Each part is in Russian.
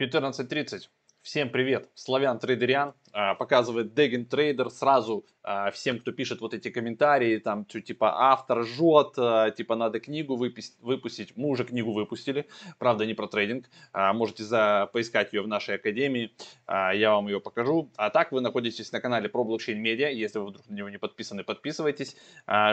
14.30. Всем привет, Славян Трейдериан, показывает Degen Trader сразу а, всем, кто пишет вот эти комментарии, там, типа, автор жжет, а, типа, надо книгу выпустить. Мы уже книгу выпустили, правда, не про трейдинг. Можете за, поискать ее в нашей академии, я вам ее покажу. А так, вы находитесь на канале про блокчейн медиа, если вы вдруг на него не подписаны, подписывайтесь,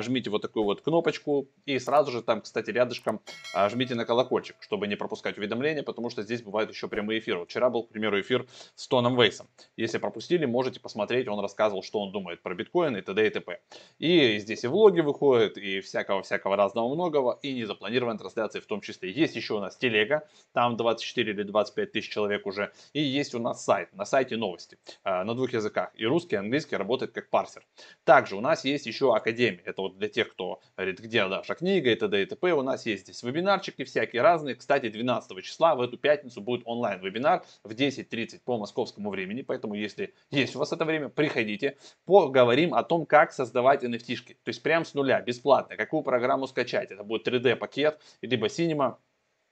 жмите вот такую вот кнопочку, и сразу же там, кстати, рядышком жмите на колокольчик, чтобы не пропускать уведомления, потому что здесь бывают еще прямые эфиры. Вчера был, к примеру, эфир с Тоном Вейсом. Если пропустили, можете посмотреть, он рассказывал, что он думает про биткоин и т.д. и т.п. И здесь и влоги выходят, и всякого-всякого разного многого, и незапланированные трансляции в том числе. Есть еще у нас телега, там 24 или 25 тысяч человек уже, и есть у нас сайт, на сайте новости а, на двух языках, и русский, и английский работает как парсер. Также у нас есть еще академия, это вот для тех, кто говорит, где наша книга и т.д. и т.п. У нас есть здесь вебинарчики всякие разные. Кстати, 12 числа в эту пятницу будет онлайн-вебинар в 10.30 по московскому времени, поэтому если есть у вас это время, приходите, поговорим о том, как создавать NFT-шки. То есть прям с нуля, бесплатно, какую программу скачать. Это будет 3D пакет, либо Cinema,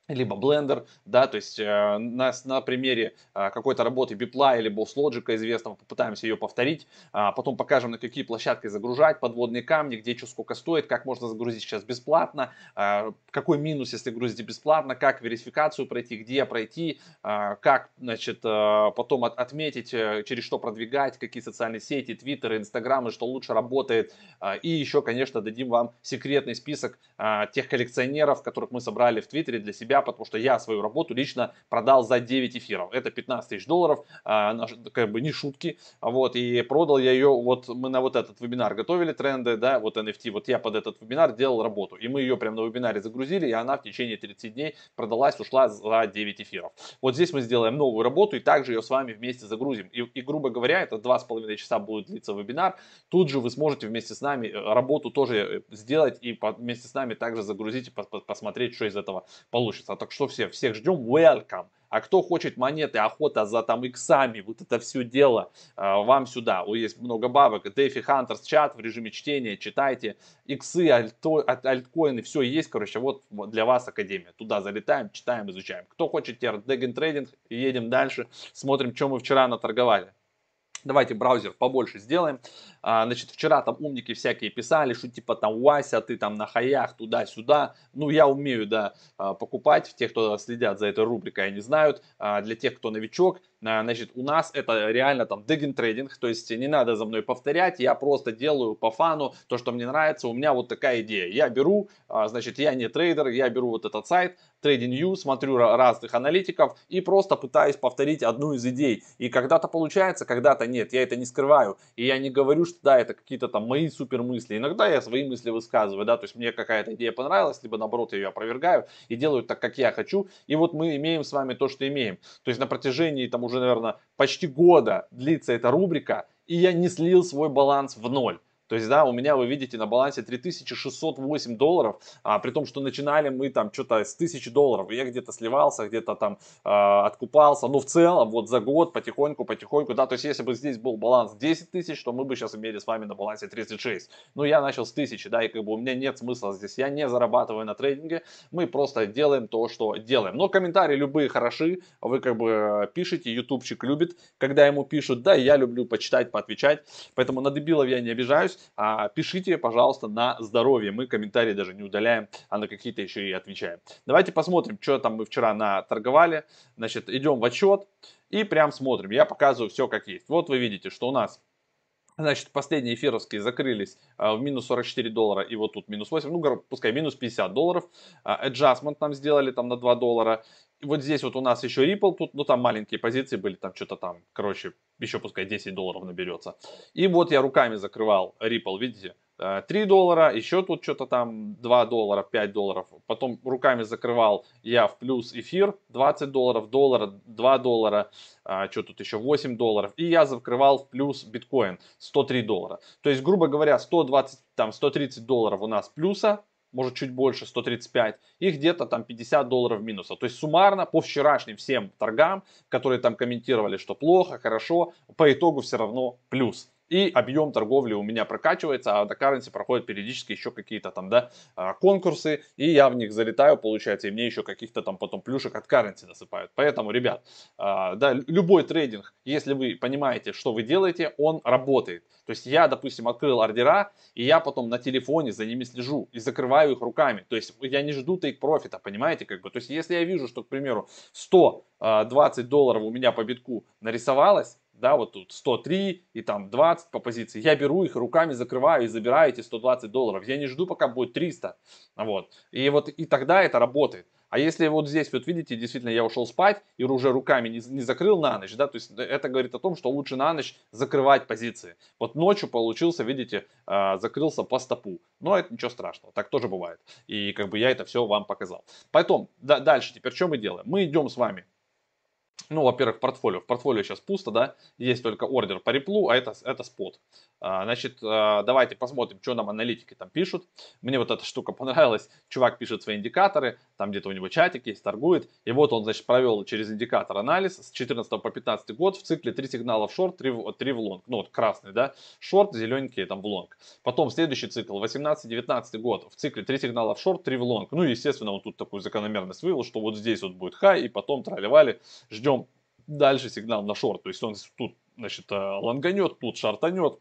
либо Blender, да, то есть э, на, на примере э, какой-то работы Bipla или Boss Logic известного попытаемся ее повторить, а потом покажем, на какие площадки загружать подводные камни, где что сколько стоит, как можно загрузить сейчас бесплатно, э, какой минус, если грузите бесплатно, как верификацию пройти, где пройти, э, как, значит, э, потом от, отметить, э, через что продвигать, какие социальные сети, твиттеры, инстаграмы, что лучше работает, э, и еще, конечно, дадим вам секретный список э, тех коллекционеров, которых мы собрали в твиттере для себя, потому что я свою работу лично продал за 9 эфиров. Это 15 тысяч долларов, а, как бы не шутки. Вот, и продал я ее, вот мы на вот этот вебинар готовили тренды, да, вот NFT, вот я под этот вебинар делал работу. И мы ее прямо на вебинаре загрузили, и она в течение 30 дней продалась, ушла за 9 эфиров. Вот здесь мы сделаем новую работу и также ее с вами вместе загрузим. И, и грубо говоря, это 2,5 часа будет длиться вебинар. Тут же вы сможете вместе с нами э, работу тоже э, сделать и вместе с нами также загрузить и посмотреть, что из этого получится получится. Так что все, всех ждем, welcome. А кто хочет монеты, охота за там иксами, вот это все дело, э, вам сюда. У есть много бабок. Дефи Хантерс чат в режиме чтения, читайте. Иксы, альто, альткоины, все есть, короче, вот для вас академия. Туда залетаем, читаем, изучаем. Кто хочет теперь деген трейдинг, едем дальше, смотрим, что мы вчера наторговали. Давайте браузер побольше сделаем. А, значит, вчера там умники всякие писали, что типа там Вася, ты там на хаях туда-сюда. Ну, я умею, да, а, покупать. Те, кто следят за этой рубрикой, они знают. А, для тех, кто новичок, значит, у нас это реально там дегин трейдинг, то есть не надо за мной повторять, я просто делаю по фану то, что мне нравится. У меня вот такая идея. Я беру, значит, я не трейдер, я беру вот этот сайт, TradingView, смотрю разных аналитиков и просто пытаюсь повторить одну из идей. И когда-то получается, когда-то нет. Я это не скрываю. И я не говорю, что да, это какие-то там мои супер мысли. Иногда я свои мысли высказываю, да, то есть мне какая-то идея понравилась, либо наоборот я ее опровергаю и делаю так, как я хочу. И вот мы имеем с вами то, что имеем. То есть на протяжении там уже, наверное, почти года длится эта рубрика, и я не слил свой баланс в ноль. То есть, да, у меня, вы видите, на балансе 3608 долларов, а, при том, что начинали мы там что-то с 1000 долларов. Я где-то сливался, где-то там э, откупался. Но в целом, вот за год потихоньку, потихоньку, да, то есть, если бы здесь был баланс 10 тысяч, то мы бы сейчас имели с вами на балансе 36. Но я начал с 1000, да, и как бы у меня нет смысла здесь. Я не зарабатываю на трейдинге, мы просто делаем то, что делаем. Но комментарии любые хороши, вы как бы пишите, ютубчик любит, когда ему пишут, да, я люблю почитать, поотвечать, поэтому на дебилов я не обижаюсь а, пишите, пожалуйста, на здоровье. Мы комментарии даже не удаляем, а на какие-то еще и отвечаем. Давайте посмотрим, что там мы вчера наторговали. Значит, идем в отчет и прям смотрим. Я показываю все как есть. Вот вы видите, что у нас Значит, последние эфировские закрылись а, в минус 44 доллара и вот тут минус 8, ну, пускай минус 50 долларов. А, adjustment нам сделали там на 2 доллара. Вот здесь вот у нас еще Ripple, тут, ну там маленькие позиции были, там что-то там, короче, еще пускай 10 долларов наберется. И вот я руками закрывал Ripple, видите, 3 э, доллара, еще тут что-то там 2 доллара, 5 долларов. Потом руками закрывал я в плюс эфир 20 долларов, доллара, 2 доллара, а, что тут еще 8 долларов. И я закрывал в плюс биткоин 103 доллара. То есть, грубо говоря, 120, там 130 долларов у нас плюса, может чуть больше, 135, и где-то там 50 долларов минуса. То есть суммарно по вчерашним всем торгам, которые там комментировали, что плохо, хорошо, по итогу все равно плюс. И объем торговли у меня прокачивается, а currency проходят периодически еще какие-то там, да, а, конкурсы, и я в них залетаю, получается, и мне еще каких-то там потом плюшек от currency насыпают. Поэтому, ребят, а, да, любой трейдинг, если вы понимаете, что вы делаете, он работает. То есть я, допустим, открыл ордера, и я потом на телефоне за ними слежу и закрываю их руками. То есть я не жду take профита, понимаете, как бы. То есть если я вижу, что, к примеру, 120 долларов у меня по битку нарисовалось, да, вот тут 103 и там 20 по позиции, я беру их руками, закрываю и забираю эти 120 долларов. Я не жду, пока будет 300, вот. И вот и тогда это работает. А если вот здесь, вот видите, действительно я ушел спать и уже руками не, не закрыл на ночь, да, то есть это говорит о том, что лучше на ночь закрывать позиции. Вот ночью получился, видите, а, закрылся по стопу. Но это ничего страшного, так тоже бывает. И как бы я это все вам показал. Поэтому да, дальше теперь что мы делаем? Мы идем с вами ну, во-первых, портфолио. В портфолио сейчас пусто, да, есть только ордер по риплу, а это, это спот. А, значит, а, давайте посмотрим, что нам аналитики там пишут. Мне вот эта штука понравилась. Чувак пишет свои индикаторы, там где-то у него чатик есть, торгует. И вот он, значит, провел через индикатор анализ с 14 по 15 год в цикле 3 сигнала в шорт, 3, 3 в лонг. Ну, вот красный, да, шорт, зелененький там в лонг. Потом следующий цикл, 18-19 год, в цикле 3 сигнала в шорт, 3 в лонг. Ну, естественно, он тут такую закономерность вывел, что вот здесь вот будет хай, и потом тролливали. Ждем дальше сигнал на шорт. То есть он тут, значит, э, лонганет, тут шартанет.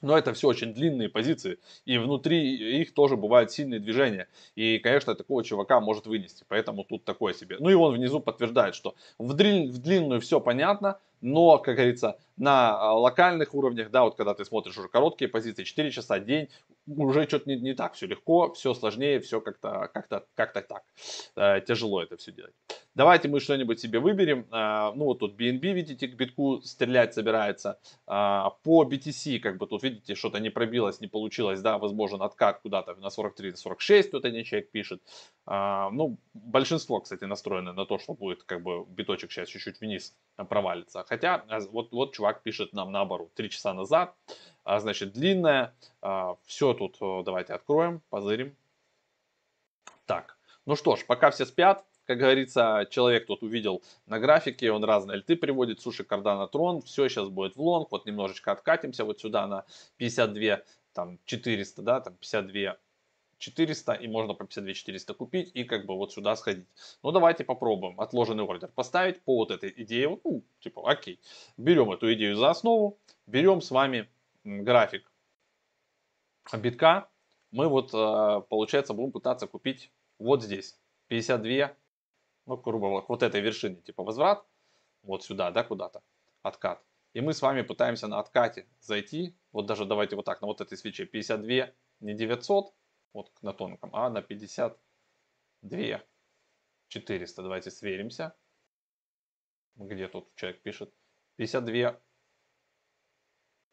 Но это все очень длинные позиции, и внутри их тоже бывают сильные движения. И, конечно, такого чувака может вынести, поэтому тут такое себе. Ну и он внизу подтверждает, что в, длин, в длинную все понятно, но, как говорится, на а, локальных уровнях, да, вот когда ты смотришь уже короткие позиции, 4 часа, день, уже что-то не, не так все легко, все сложнее, все как-то как -то, как -то так. Э, тяжело это все делать. Давайте мы что-нибудь себе выберем. Э, ну вот тут BNB, видите, к битку стрелять собирается. Э, по BTC, как бы тут, видите, что-то не пробилось, не получилось, да, возможен откат куда-то на 43, на 46, тут один человек пишет. Э, ну, большинство, кстати, настроено на то, что будет, как бы, биточек сейчас чуть-чуть вниз провалится. Хотя, э, вот, вот чувак пишет нам наоборот, 3 часа назад, а, значит, длинная. А, все тут давайте откроем, позырим. Так, ну что ж, пока все спят, как говорится, человек тут увидел на графике, он разные альты приводит, суши, кардана, трон, все сейчас будет в лонг, вот немножечко откатимся вот сюда на 52, там 400, да, там 52 400 и можно по 52 400 купить и как бы вот сюда сходить. Ну давайте попробуем отложенный ордер поставить по вот этой идее. Ну, типа, окей. Берем эту идею за основу, берем с вами график битка. Мы вот, э, получается, будем пытаться купить вот здесь 52, ну, грубо говоря, вот этой вершины, типа возврат, вот сюда, да, куда-то, откат. И мы с вами пытаемся на откате зайти, вот даже давайте вот так, на вот этой свече 52, не 900, вот на тонком, а на 52 400. Давайте сверимся. Где тут человек пишет? 52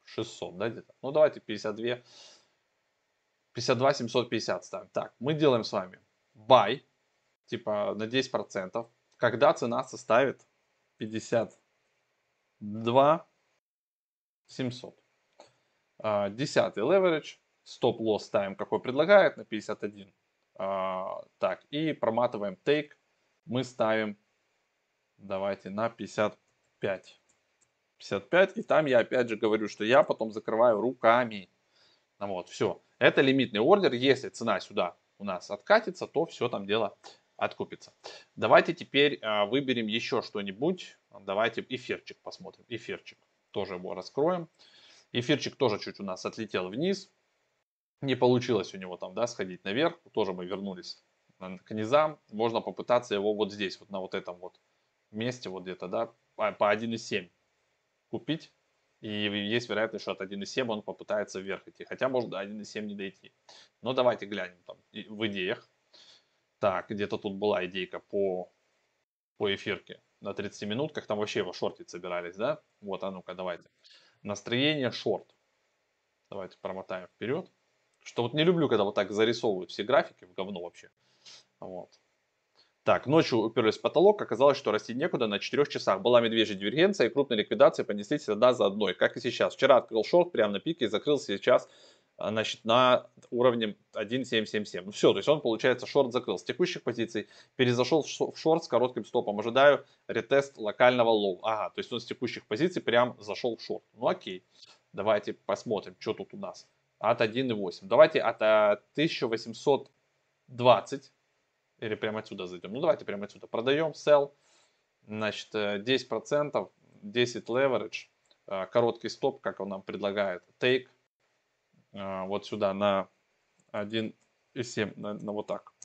600, да, где-то? Ну, давайте 52 52 750 ставим. Так, мы делаем с вами buy, типа на 10%, когда цена составит 52 700. Десятый leverage стоп-лосс ставим, какой предлагает, на 51. А, так, и проматываем take, мы ставим, давайте, на 55. 55, и там я опять же говорю, что я потом закрываю руками. Вот, все. Это лимитный ордер, если цена сюда у нас откатится, то все там дело откупится. Давайте теперь а, выберем еще что-нибудь. Давайте эфирчик посмотрим. Эфирчик. Тоже его раскроем. Эфирчик тоже чуть у нас отлетел вниз не получилось у него там, да, сходить наверх, тоже мы вернулись к низам, можно попытаться его вот здесь, вот на вот этом вот месте, вот где-то, да, по 1,7 купить, и есть вероятность, что от 1,7 он попытается вверх идти, хотя может до 1,7 не дойти. Но давайте глянем там в идеях. Так, где-то тут была идейка по, по эфирке на 30 минутках, там вообще его шортить собирались, да? Вот, а ну-ка, давайте. Настроение шорт. Давайте промотаем вперед. Что вот не люблю, когда вот так зарисовывают все графики в говно вообще. Вот. Так, ночью уперлись в потолок, оказалось, что расти некуда на 4 часах. Была медвежья дивергенция и крупные ликвидации понеслись одна за одной, как и сейчас. Вчера открыл шорт прямо на пике и закрылся сейчас значит, на уровне 1.777. Ну все, то есть он, получается, шорт закрыл с текущих позиций, перезашел в шорт с коротким стопом. Ожидаю ретест локального low. Ага, то есть он с текущих позиций прям зашел в шорт. Ну окей. Давайте посмотрим, что тут у нас. От 1.8. Давайте от 1820. Или прямо отсюда зайдем. Ну, давайте прямо отсюда. Продаем, sell. Значит, 10%, 10 leverage. Короткий стоп, как он нам предлагает. Take. Вот сюда на 1.7. На, на вот так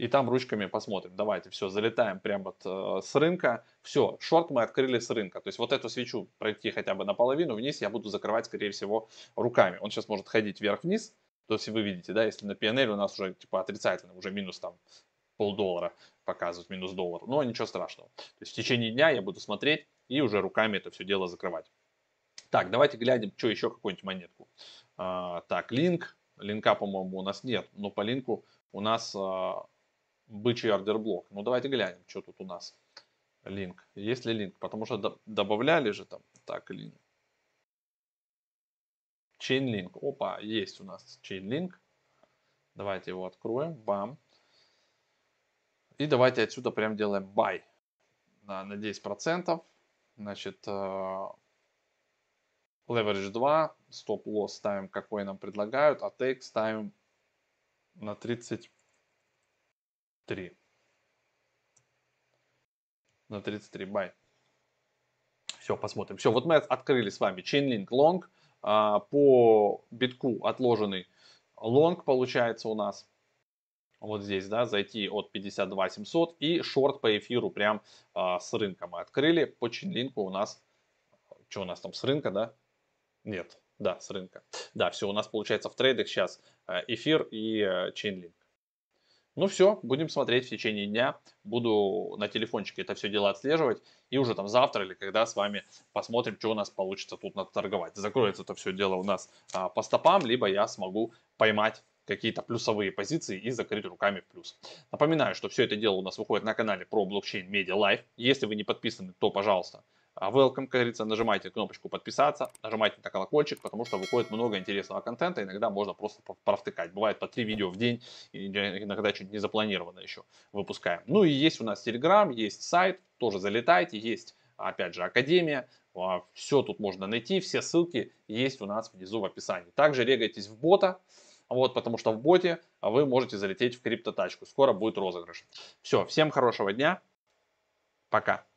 и там ручками посмотрим. Давайте, все, залетаем прямо вот, э, с рынка. Все, шорт мы открыли с рынка. То есть вот эту свечу пройти хотя бы наполовину вниз я буду закрывать, скорее всего, руками. Он сейчас может ходить вверх-вниз. То есть вы видите, да, если на PNL у нас уже типа отрицательно, уже минус там полдоллара показывает, минус доллар. Но ничего страшного. То есть в течение дня я буду смотреть и уже руками это все дело закрывать. Так, давайте глянем, что еще какую-нибудь монетку. А, так, линк. Линка, по-моему, у нас нет, но по линку у нас а, бычий ордерблок. Ну давайте глянем, что тут у нас. Линк. Есть ли линк? Потому что добавляли же там. Так, линк. Chainlink. Опа, есть у нас Chainlink. Давайте его откроем. Бам. И давайте отсюда прям делаем buy на, на 10%. Значит, uh, leverage 2, стоп-лосс ставим, какой нам предлагают, а take ставим на 30 3. На 33 бай. Все, посмотрим. Все, вот мы открыли с вами Chainlink Long. А, по битку отложенный long получается у нас. Вот здесь, да, зайти от 52 700 и шорт по эфиру прям а, с рынка мы открыли. По Chainlink у нас, что у нас там с рынка, да? Нет, да, с рынка. Да, все, у нас получается в трейдах сейчас э, эфир и э, Chainlink. Ну все, будем смотреть в течение дня. Буду на телефончике это все дело отслеживать. И уже там завтра или когда с вами посмотрим, что у нас получится тут наторговать. Закроется это все дело у нас а, по стопам, либо я смогу поймать какие-то плюсовые позиции и закрыть руками плюс. Напоминаю, что все это дело у нас выходит на канале про блокчейн Media Live. Если вы не подписаны, то, пожалуйста, welcome, как говорится, нажимайте кнопочку подписаться, нажимайте на колокольчик, потому что выходит много интересного контента, иногда можно просто провтыкать. Бывает по три видео в день, иногда чуть не запланировано еще выпускаем. Ну и есть у нас Telegram, есть сайт, тоже залетайте, есть опять же Академия, а, все тут можно найти, все ссылки есть у нас внизу в описании. Также регайтесь в бота, вот, потому что в боте вы можете залететь в криптотачку. Скоро будет розыгрыш. Все, всем хорошего дня. Пока.